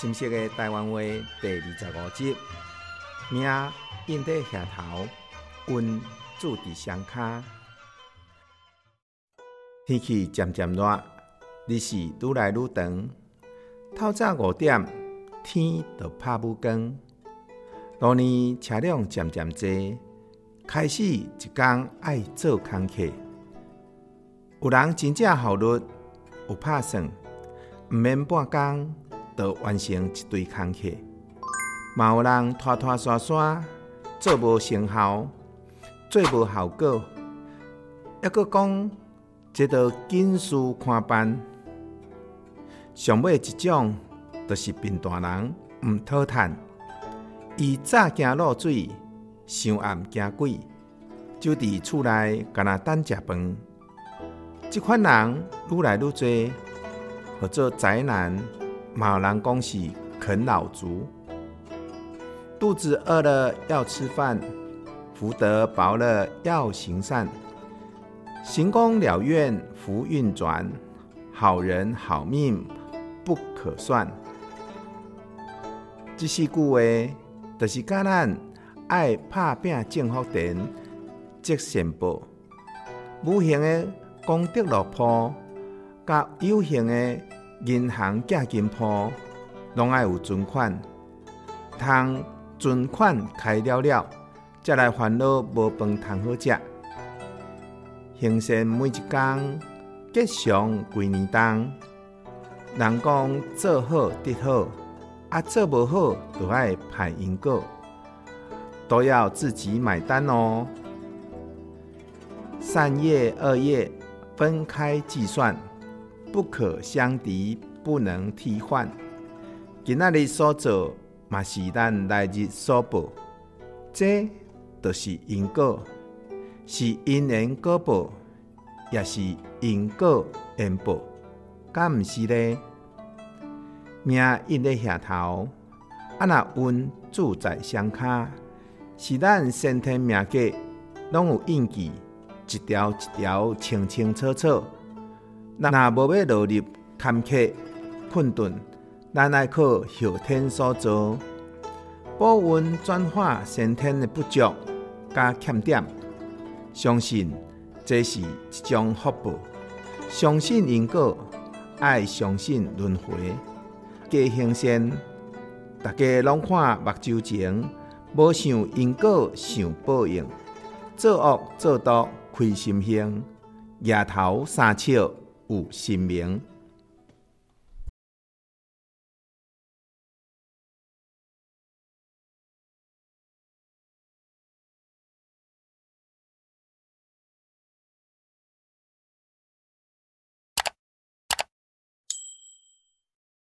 新式的台湾话第二十五集，名印在下头，运住在双脚。天气渐渐热，日时愈来愈长。透早五点，天就拍母光。路呢车辆渐渐多，开始一天爱做工课。有人真正效率，有拍算，毋免半工。就完成一堆工课，嘛有人拖拖刷刷做无成效，做无效果，抑阁讲这着紧事看办。上尾一种，就是贫大人毋讨趁，伊早惊落水，上暗惊鬼，就伫厝内干那等食饭。即款人愈来愈多，或做宅男。嘛有人讲是啃老族，肚子饿了要吃饭，福德薄了要行善，行功了愿福运转，好人好命不可算。这四句话，就是教咱爱打拼种福田，积善报，无形的功德乐谱，甲有形的。银行寄金铺拢爱有存款，通存款开了了，才来烦恼无饭通好食。行善每一天，吉祥规年冬。人讲做好得好，啊做无好就爱排因果，都要自己买单哦。善业恶业分开计算。不可相敌，不能替换。今仔日所做，嘛是咱来日所报。这就是因果，是因缘果报，也是因果缘报。敢毋是呢？命印在额头，啊那运住在双卡，是咱先天命格，拢有印记，一条一条清清楚楚。若无要落入坎坷困顿，咱爱靠后天所造，保温转化先天的不足加欠点。相信这是一种福报，相信因果，爱相信轮回。加行善，大家拢看目睭前，无想因果想报应，做恶做多亏心性，额头三笑。有姓名。